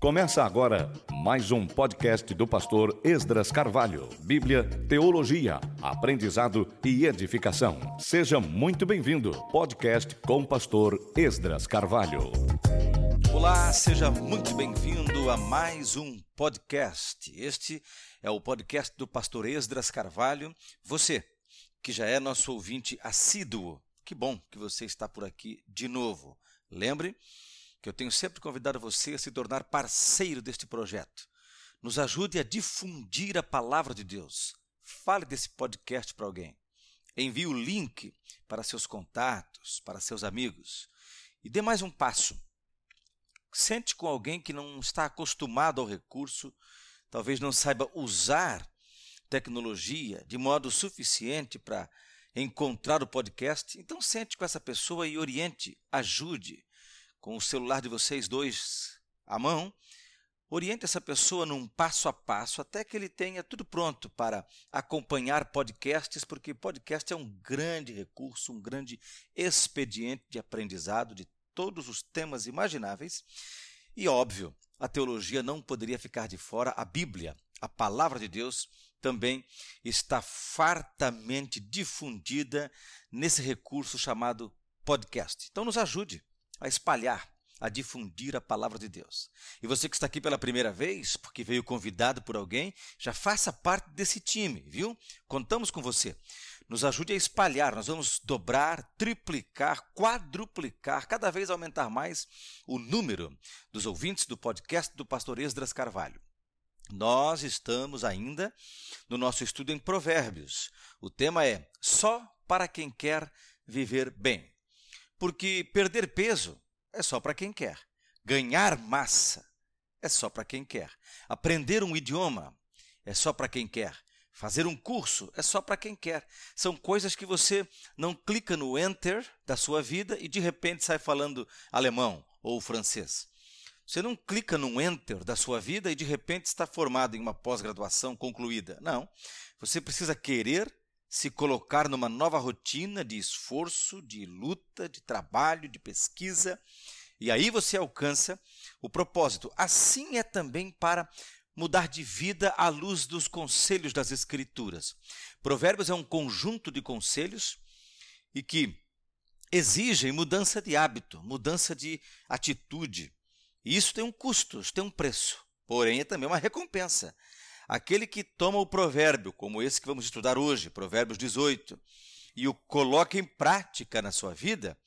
Começa agora mais um podcast do pastor Esdras Carvalho. Bíblia, teologia, aprendizado e edificação. Seja muito bem-vindo. Podcast com o pastor Esdras Carvalho. Olá, seja muito bem-vindo a mais um podcast. Este é o podcast do pastor Esdras Carvalho. Você que já é nosso ouvinte assíduo, que bom que você está por aqui de novo. Lembre que eu tenho sempre convidado você a se tornar parceiro deste projeto. Nos ajude a difundir a palavra de Deus. Fale desse podcast para alguém. Envie o link para seus contatos, para seus amigos. E dê mais um passo. Sente com alguém que não está acostumado ao recurso, talvez não saiba usar tecnologia de modo suficiente para encontrar o podcast. Então sente com essa pessoa e oriente, ajude com o celular de vocês dois à mão, oriente essa pessoa num passo a passo até que ele tenha tudo pronto para acompanhar podcasts, porque podcast é um grande recurso, um grande expediente de aprendizado de todos os temas imagináveis. E óbvio, a teologia não poderia ficar de fora, a Bíblia, a palavra de Deus, também está fartamente difundida nesse recurso chamado podcast. Então nos ajude a espalhar, a difundir a palavra de Deus. E você que está aqui pela primeira vez, porque veio convidado por alguém, já faça parte desse time, viu? Contamos com você. Nos ajude a espalhar, nós vamos dobrar, triplicar, quadruplicar, cada vez aumentar mais o número dos ouvintes do podcast do pastor Esdras Carvalho. Nós estamos ainda no nosso estudo em Provérbios. O tema é Só para quem quer viver bem. Porque perder peso é só para quem quer. Ganhar massa é só para quem quer. Aprender um idioma é só para quem quer. Fazer um curso é só para quem quer. São coisas que você não clica no enter da sua vida e de repente sai falando alemão ou francês. Você não clica no enter da sua vida e de repente está formado em uma pós-graduação concluída. Não. Você precisa querer se colocar numa nova rotina de esforço, de luta, de trabalho, de pesquisa, e aí você alcança o propósito. Assim é também para mudar de vida à luz dos conselhos das Escrituras. Provérbios é um conjunto de conselhos e que exigem mudança de hábito, mudança de atitude. E isso tem um custo, isso tem um preço, porém é também uma recompensa. Aquele que toma o provérbio, como esse que vamos estudar hoje, Provérbios 18, e o coloca em prática na sua vida,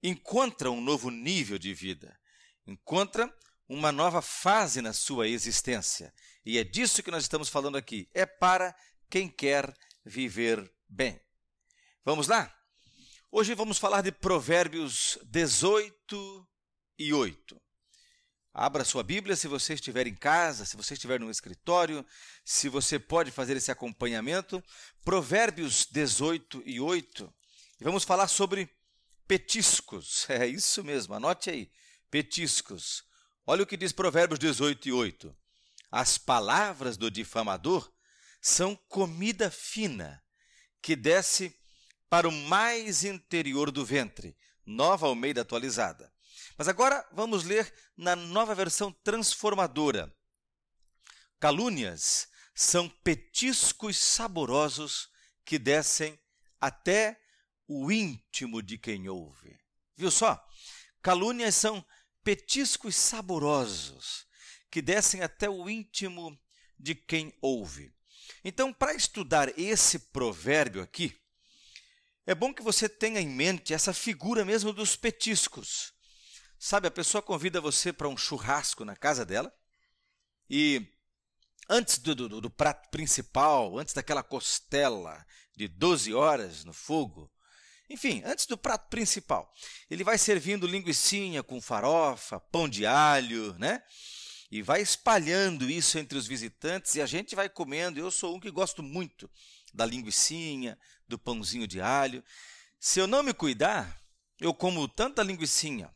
encontra um novo nível de vida, encontra uma nova fase na sua existência. E é disso que nós estamos falando aqui. É para quem quer viver bem. Vamos lá? Hoje vamos falar de Provérbios 18 e 8. Abra sua Bíblia se você estiver em casa, se você estiver no escritório, se você pode fazer esse acompanhamento. Provérbios 18 e 8. E vamos falar sobre petiscos. É isso mesmo, anote aí. Petiscos. Olha o que diz Provérbios 18 e 8. As palavras do difamador são comida fina que desce para o mais interior do ventre. Nova Almeida atualizada. Mas agora vamos ler na nova versão transformadora. Calúnias são petiscos saborosos que descem até o íntimo de quem ouve. Viu só? Calúnias são petiscos saborosos que descem até o íntimo de quem ouve. Então, para estudar esse provérbio aqui, é bom que você tenha em mente essa figura mesmo dos petiscos. Sabe, a pessoa convida você para um churrasco na casa dela e antes do, do, do, prato principal, antes daquela costela de 12 horas no fogo, enfim, antes do prato principal, ele vai servindo linguiçinha com farofa, pão de alho, né? E vai espalhando isso entre os visitantes e a gente vai comendo. Eu sou um que gosto muito da linguiçinha, do pãozinho de alho. Se eu não me cuidar, eu como tanta linguiçinha,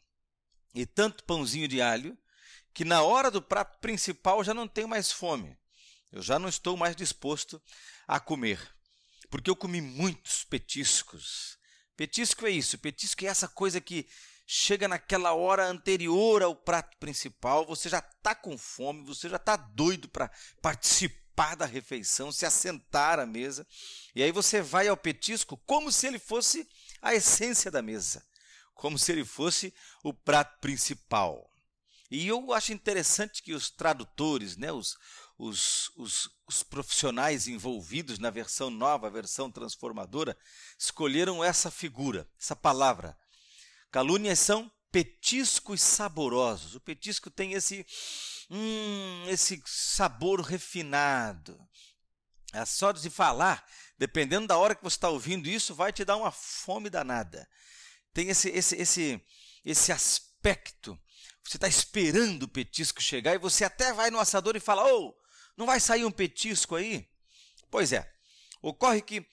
e tanto pãozinho de alho que na hora do prato principal já não tenho mais fome. Eu já não estou mais disposto a comer, porque eu comi muitos petiscos. Petisco é isso, petisco é essa coisa que chega naquela hora anterior ao prato principal, você já está com fome, você já está doido para participar da refeição, se assentar à mesa, e aí você vai ao petisco como se ele fosse a essência da mesa, como se ele fosse o prato principal. E eu acho interessante que os tradutores, né, os, os, os, os, profissionais envolvidos na versão nova, a versão transformadora, escolheram essa figura, essa palavra. Calúnias são petiscos saborosos. O petisco tem esse, hum, esse sabor refinado. É só de falar, dependendo da hora que você está ouvindo isso, vai te dar uma fome danada. Tem esse, esse, esse, esse aspecto. Você está esperando o petisco chegar e você até vai no assador e fala: Ô, oh, não vai sair um petisco aí? Pois é. Ocorre que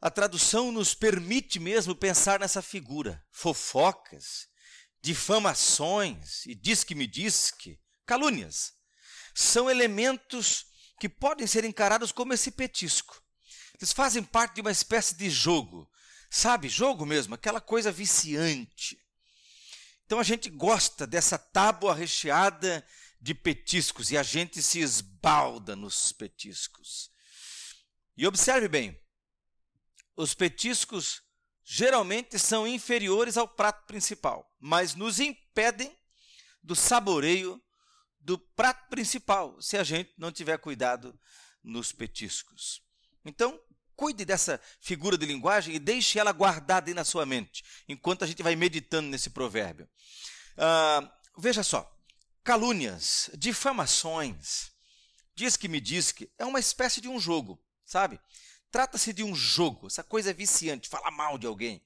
a tradução nos permite mesmo pensar nessa figura. Fofocas, difamações e diz que me diz que, calúnias, são elementos que podem ser encarados como esse petisco. Eles fazem parte de uma espécie de jogo, sabe? Jogo mesmo, aquela coisa viciante. Então a gente gosta dessa tábua recheada de petiscos e a gente se esbalda nos petiscos. E observe bem, os petiscos geralmente são inferiores ao prato principal, mas nos impedem do saboreio do prato principal, se a gente não tiver cuidado nos petiscos. Então, cuide dessa figura de linguagem e deixe ela guardada aí na sua mente, enquanto a gente vai meditando nesse provérbio. Ah, veja só, calúnias, difamações, diz que me diz que é uma espécie de um jogo, sabe? Trata-se de um jogo, essa coisa é viciante, falar mal de alguém,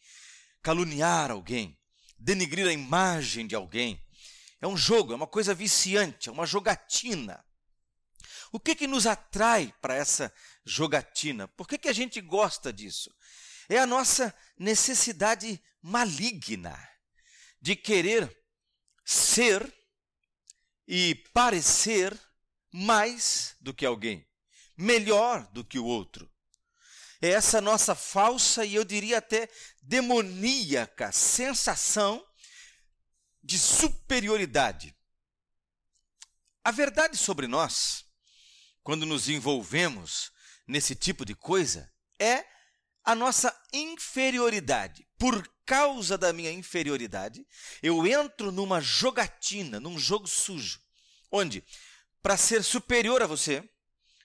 caluniar alguém, denigrir a imagem de alguém. É um jogo, é uma coisa viciante, é uma jogatina. O que, que nos atrai para essa jogatina? Por que, que a gente gosta disso? É a nossa necessidade maligna de querer ser e parecer mais do que alguém, melhor do que o outro. É essa nossa falsa e eu diria até demoníaca sensação de superioridade. A verdade sobre nós, quando nos envolvemos nesse tipo de coisa, é a nossa inferioridade. Por causa da minha inferioridade, eu entro numa jogatina, num jogo sujo, onde, para ser superior a você,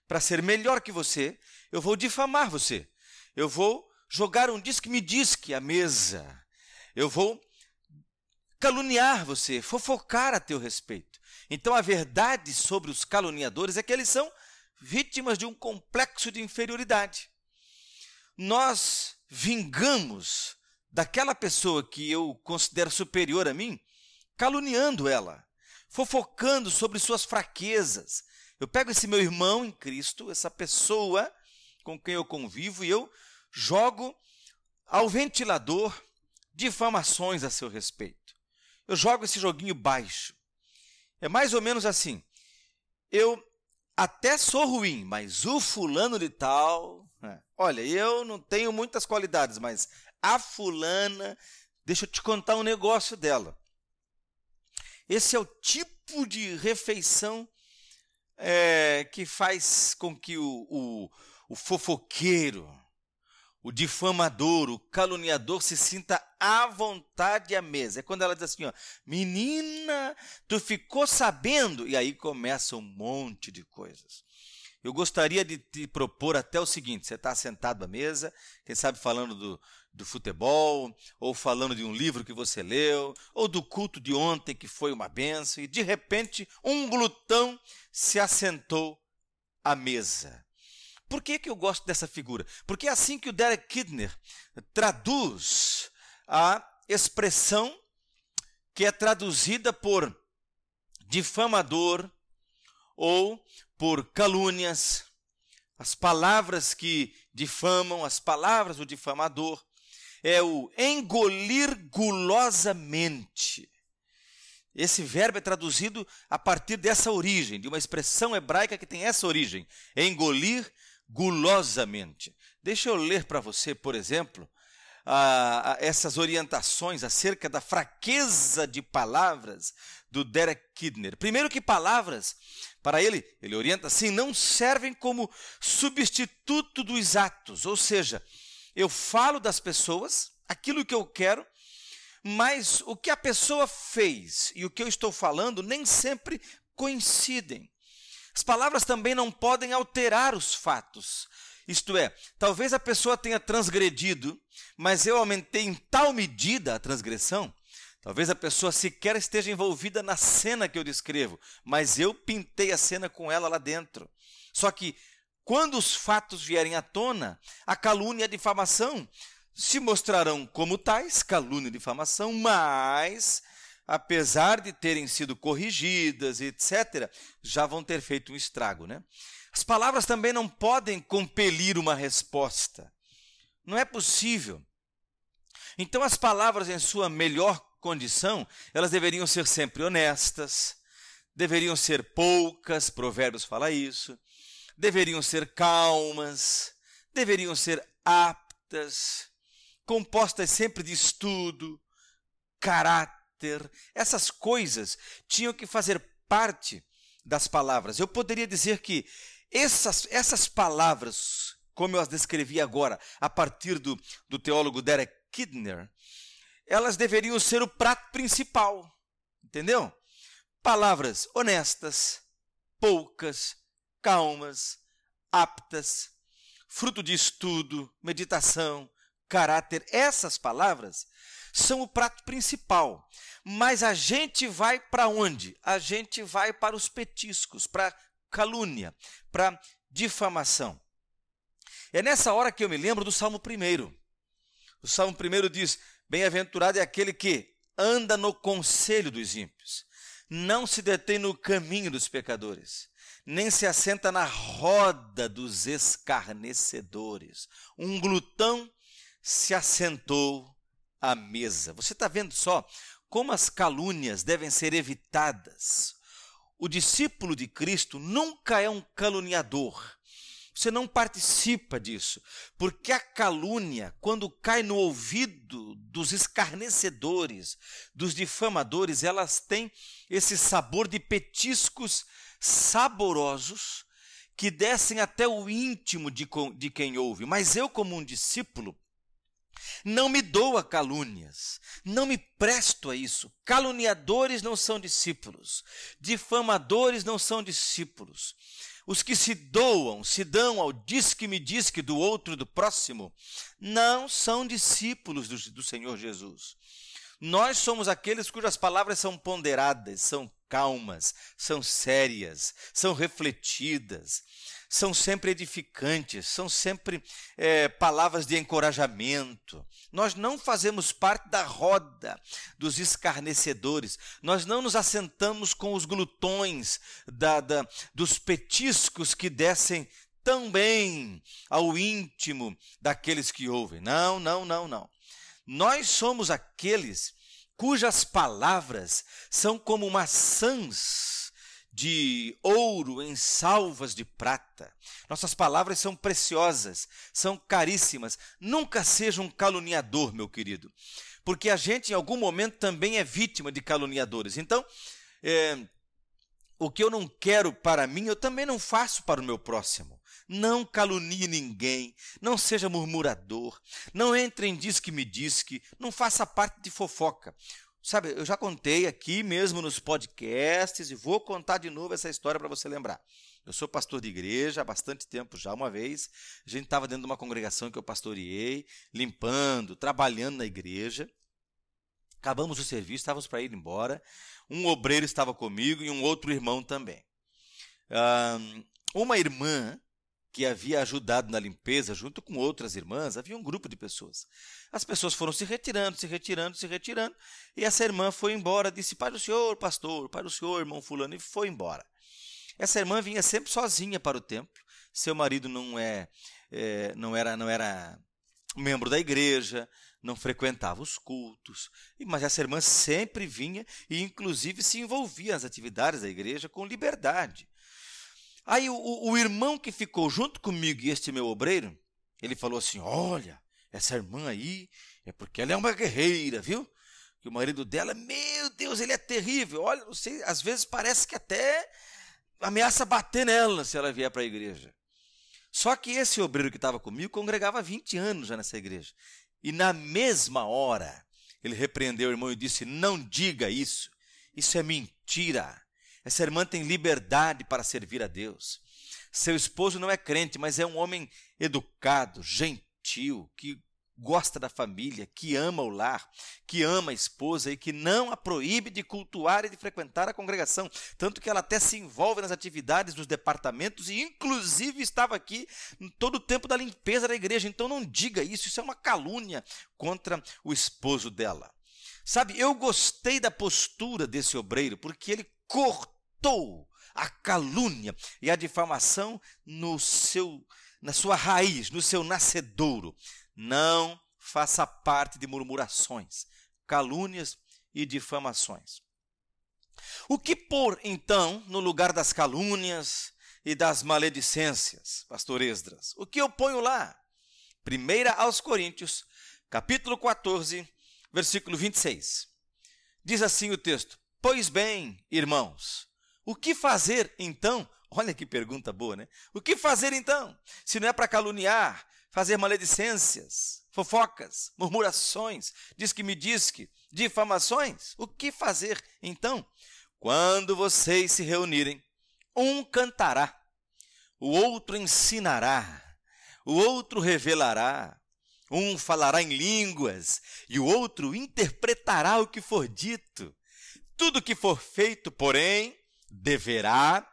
para ser melhor que você, eu vou difamar você, eu vou jogar um disque-me disque à mesa, eu vou caluniar você, fofocar a teu respeito. Então a verdade sobre os caluniadores é que eles são vítimas de um complexo de inferioridade. Nós vingamos daquela pessoa que eu considero superior a mim, caluniando ela, fofocando sobre suas fraquezas. Eu pego esse meu irmão em Cristo, essa pessoa com quem eu convivo, e eu jogo ao ventilador difamações a seu respeito. Eu jogo esse joguinho baixo. É mais ou menos assim. Eu até sou ruim, mas o fulano de tal. É, olha, eu não tenho muitas qualidades, mas a fulana, deixa eu te contar um negócio dela. Esse é o tipo de refeição é, que faz com que o, o, o fofoqueiro, o difamador, o caluniador se sinta à vontade à mesa. É quando ela diz assim: ó, menina, tu ficou sabendo? E aí começa um monte de coisas. Eu gostaria de te propor até o seguinte: você está sentado à mesa, quem sabe falando do, do futebol, ou falando de um livro que você leu, ou do culto de ontem que foi uma benção, e de repente um glutão se assentou à mesa. Por que, que eu gosto dessa figura? Porque é assim que o Derek Kidner traduz a expressão que é traduzida por difamador ou por calúnias, as palavras que difamam, as palavras do difamador, é o engolir gulosamente. Esse verbo é traduzido a partir dessa origem, de uma expressão hebraica que tem essa origem, engolir gulosamente. Deixa eu ler para você, por exemplo, a, a essas orientações acerca da fraqueza de palavras do Derek Kidner. Primeiro que palavras, para ele, ele orienta assim, não servem como substituto dos atos, ou seja, eu falo das pessoas aquilo que eu quero, mas o que a pessoa fez e o que eu estou falando nem sempre coincidem. As palavras também não podem alterar os fatos. Isto é, talvez a pessoa tenha transgredido, mas eu aumentei em tal medida a transgressão. Talvez a pessoa sequer esteja envolvida na cena que eu descrevo, mas eu pintei a cena com ela lá dentro. Só que quando os fatos vierem à tona, a calúnia e a difamação se mostrarão como tais, calúnia e difamação, mas apesar de terem sido corrigidas, etc., já vão ter feito um estrago, né? As palavras também não podem compelir uma resposta. Não é possível. Então, as palavras, em sua melhor condição, elas deveriam ser sempre honestas, deveriam ser poucas, Provérbios fala isso, deveriam ser calmas, deveriam ser aptas, compostas sempre de estudo, caráter caráter, essas coisas tinham que fazer parte das palavras. Eu poderia dizer que essas, essas palavras, como eu as descrevi agora, a partir do, do teólogo Derek Kidner, elas deveriam ser o prato principal, entendeu? Palavras honestas, poucas, calmas, aptas, fruto de estudo, meditação, caráter. Essas palavras são o prato principal. Mas a gente vai para onde? A gente vai para os petiscos, para calúnia, para difamação. É nessa hora que eu me lembro do Salmo 1. O Salmo 1 diz: Bem-aventurado é aquele que anda no conselho dos ímpios, não se detém no caminho dos pecadores, nem se assenta na roda dos escarnecedores. Um glutão se assentou à mesa. Você está vendo só como as calúnias devem ser evitadas. O discípulo de Cristo nunca é um caluniador. Você não participa disso, porque a calúnia, quando cai no ouvido dos escarnecedores, dos difamadores, elas têm esse sabor de petiscos saborosos que descem até o íntimo de, de quem ouve. Mas eu, como um discípulo, não me dou a calúnias, não me presto a isso. Caluniadores não são discípulos, difamadores não são discípulos. Os que se doam, se dão ao diz-que-me diz-que do outro, do próximo, não são discípulos do, do Senhor Jesus. Nós somos aqueles cujas palavras são ponderadas, são calmas, são sérias, são refletidas, são sempre edificantes, são sempre é, palavras de encorajamento. Nós não fazemos parte da roda dos escarnecedores, nós não nos assentamos com os glutões da, da, dos petiscos que descem tão bem ao íntimo daqueles que ouvem. Não, não, não, não. Nós somos aqueles cujas palavras são como maçãs de ouro em salvas de prata. Nossas palavras são preciosas, são caríssimas. Nunca seja um caluniador, meu querido, porque a gente em algum momento também é vítima de caluniadores. Então, é, o que eu não quero para mim, eu também não faço para o meu próximo. Não calunie ninguém, não seja murmurador, não entre em diz que me diz que, não faça parte de fofoca. Sabe, eu já contei aqui mesmo nos podcasts e vou contar de novo essa história para você lembrar. Eu sou pastor de igreja há bastante tempo já. Uma vez a gente estava dentro de uma congregação que eu pastoreei, limpando, trabalhando na igreja. Acabamos o serviço, estávamos para ir embora. Um obreiro estava comigo e um outro irmão também. uma irmã que havia ajudado na limpeza junto com outras irmãs, havia um grupo de pessoas. As pessoas foram se retirando, se retirando, se retirando, e essa irmã foi embora, disse: Para o senhor, pastor, para o senhor, irmão Fulano, e foi embora. Essa irmã vinha sempre sozinha para o templo, seu marido não, é, é não, era, não era membro da igreja, não frequentava os cultos, mas essa irmã sempre vinha e, inclusive, se envolvia nas atividades da igreja com liberdade. Aí o, o irmão que ficou junto comigo e este meu obreiro, ele falou assim: Olha, essa irmã aí, É porque ela é uma guerreira, viu? Que o marido dela, meu Deus, ele é terrível. Olha, não sei, às vezes parece que até ameaça bater nela se ela vier para a igreja. Só que esse obreiro que estava comigo congregava há 20 anos já nessa igreja. E na mesma hora, ele repreendeu o irmão e disse: Não diga isso. Isso é mentira. Essa irmã tem liberdade para servir a Deus. Seu esposo não é crente, mas é um homem educado, gentil, que gosta da família, que ama o lar, que ama a esposa e que não a proíbe de cultuar e de frequentar a congregação. Tanto que ela até se envolve nas atividades dos departamentos e, inclusive, estava aqui todo o tempo da limpeza da igreja. Então, não diga isso, isso é uma calúnia contra o esposo dela. Sabe, eu gostei da postura desse obreiro, porque ele cortou a calúnia e a difamação no seu na sua raiz, no seu nascedouro. Não faça parte de murmurações, calúnias e difamações. O que pôr, então, no lugar das calúnias e das maledicências, pastor Esdras? O que eu ponho lá? Primeira aos Coríntios, capítulo 14, versículo 26. Diz assim o texto: Pois bem, irmãos, o que fazer então? Olha que pergunta boa, né? O que fazer então? Se não é para caluniar, fazer maledicências, fofocas, murmurações, diz que me diz que, difamações, o que fazer então? Quando vocês se reunirem, um cantará, o outro ensinará, o outro revelará, um falará em línguas e o outro interpretará o que for dito. Tudo que for feito, porém, deverá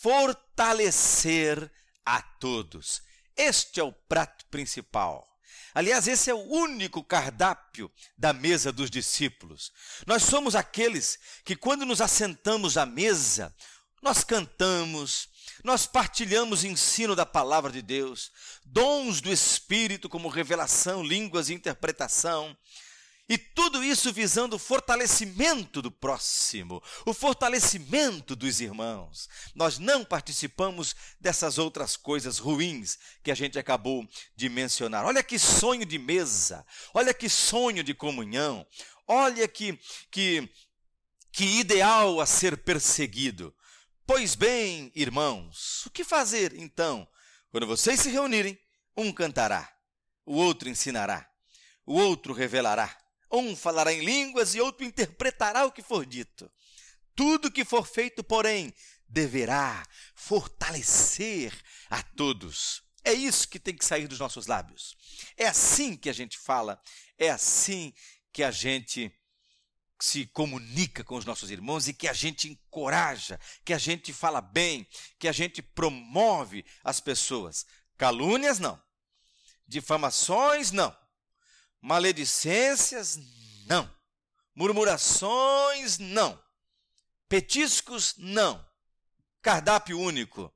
fortalecer a todos. Este é o prato principal. Aliás, esse é o único cardápio da mesa dos discípulos. Nós somos aqueles que, quando nos assentamos à mesa, nós cantamos, nós partilhamos ensino da palavra de Deus, dons do Espírito, como revelação, línguas e interpretação. E tudo isso visando o fortalecimento do próximo, o fortalecimento dos irmãos. Nós não participamos dessas outras coisas ruins que a gente acabou de mencionar. Olha que sonho de mesa, olha que sonho de comunhão, olha que, que, que ideal a ser perseguido. Pois bem, irmãos, o que fazer então? Quando vocês se reunirem, um cantará, o outro ensinará, o outro revelará, um falará em línguas e outro interpretará o que for dito. Tudo que for feito, porém, deverá fortalecer a todos. É isso que tem que sair dos nossos lábios. É assim que a gente fala, é assim que a gente se comunica com os nossos irmãos e que a gente encoraja, que a gente fala bem, que a gente promove as pessoas. Calúnias, não. Difamações, não. Maledicências, não. Murmurações, não. Petiscos, não. Cardápio único: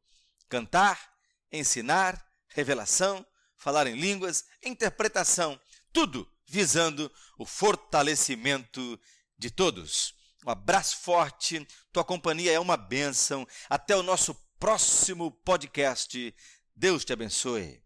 cantar, ensinar, revelação, falar em línguas, interpretação, tudo visando o fortalecimento de todos. Um abraço forte, tua companhia é uma bênção. Até o nosso próximo podcast. Deus te abençoe.